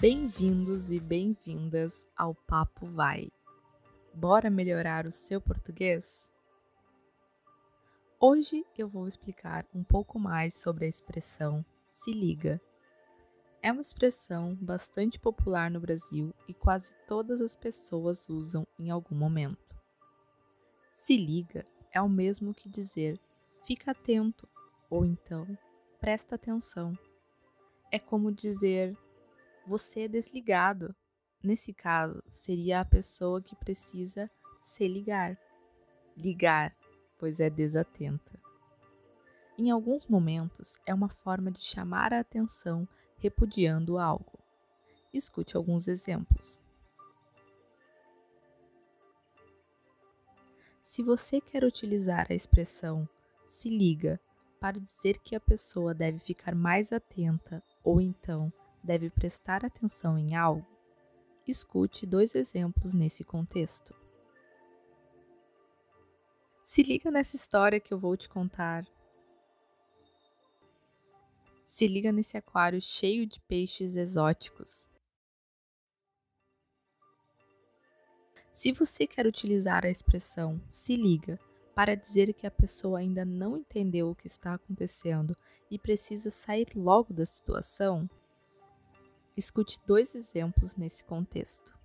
Bem-vindos e bem-vindas ao Papo Vai. Bora melhorar o seu português? Hoje eu vou explicar um pouco mais sobre a expressão se liga. É uma expressão bastante popular no Brasil e quase todas as pessoas usam em algum momento. Se liga é o mesmo que dizer fica atento ou então presta atenção. É como dizer você é desligado. Nesse caso, seria a pessoa que precisa se ligar. Ligar, pois é desatenta. Em alguns momentos, é uma forma de chamar a atenção repudiando algo. Escute alguns exemplos. Se você quer utilizar a expressão se liga para dizer que a pessoa deve ficar mais atenta ou então deve prestar atenção em algo, escute dois exemplos nesse contexto. Se liga nessa história que eu vou te contar. Se liga nesse aquário cheio de peixes exóticos. Se você quer utilizar a expressão se liga para dizer que a pessoa ainda não entendeu o que está acontecendo e precisa sair logo da situação, escute dois exemplos nesse contexto.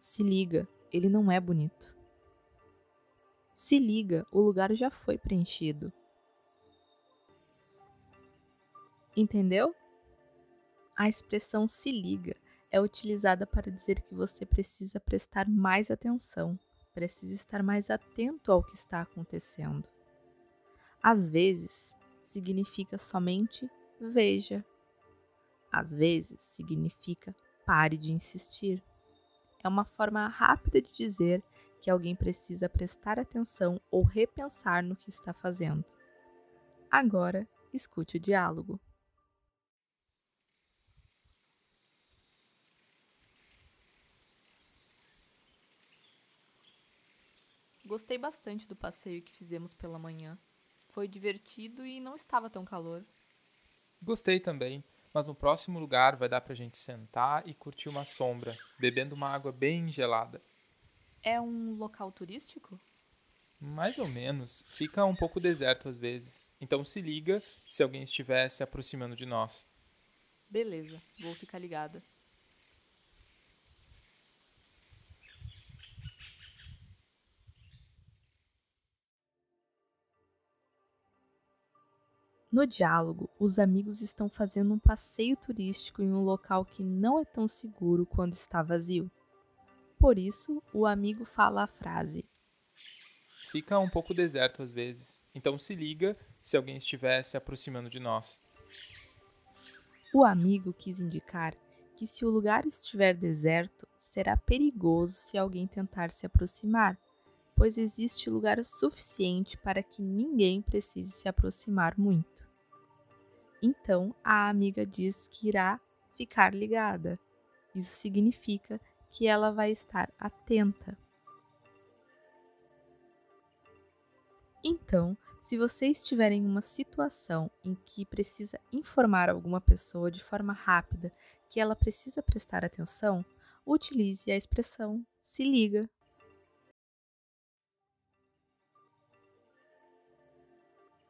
Se liga, ele não é bonito. Se liga, o lugar já foi preenchido. Entendeu? A expressão se liga é utilizada para dizer que você precisa prestar mais atenção precisa estar mais atento ao que está acontecendo. Às vezes, significa somente veja. Às vezes, significa pare de insistir. É uma forma rápida de dizer que alguém precisa prestar atenção ou repensar no que está fazendo. Agora, escute o diálogo. Gostei bastante do passeio que fizemos pela manhã. Foi divertido e não estava tão calor. Gostei também, mas no próximo lugar vai dar pra gente sentar e curtir uma sombra, bebendo uma água bem gelada. É um local turístico? Mais ou menos. Fica um pouco deserto às vezes. Então se liga se alguém estiver se aproximando de nós. Beleza, vou ficar ligada. No diálogo, os amigos estão fazendo um passeio turístico em um local que não é tão seguro quando está vazio. Por isso, o amigo fala a frase: Fica um pouco deserto às vezes, então se liga se alguém estiver se aproximando de nós. O amigo quis indicar que se o lugar estiver deserto, será perigoso se alguém tentar se aproximar, pois existe lugar suficiente para que ninguém precise se aproximar muito. Então a amiga diz que irá ficar ligada. Isso significa que ela vai estar atenta. Então, se você estiver em uma situação em que precisa informar alguma pessoa de forma rápida que ela precisa prestar atenção, utilize a expressão se liga.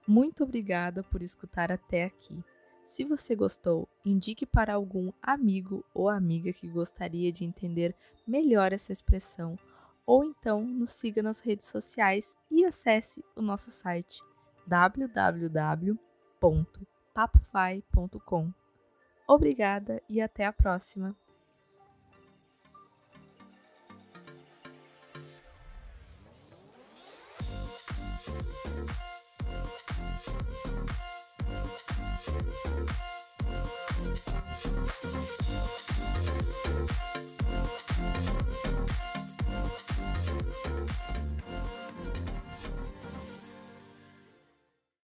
Muito obrigada por escutar até aqui. Se você gostou, indique para algum amigo ou amiga que gostaria de entender melhor essa expressão, ou então nos siga nas redes sociais e acesse o nosso site www.papofai.com. Obrigada e até a próxima!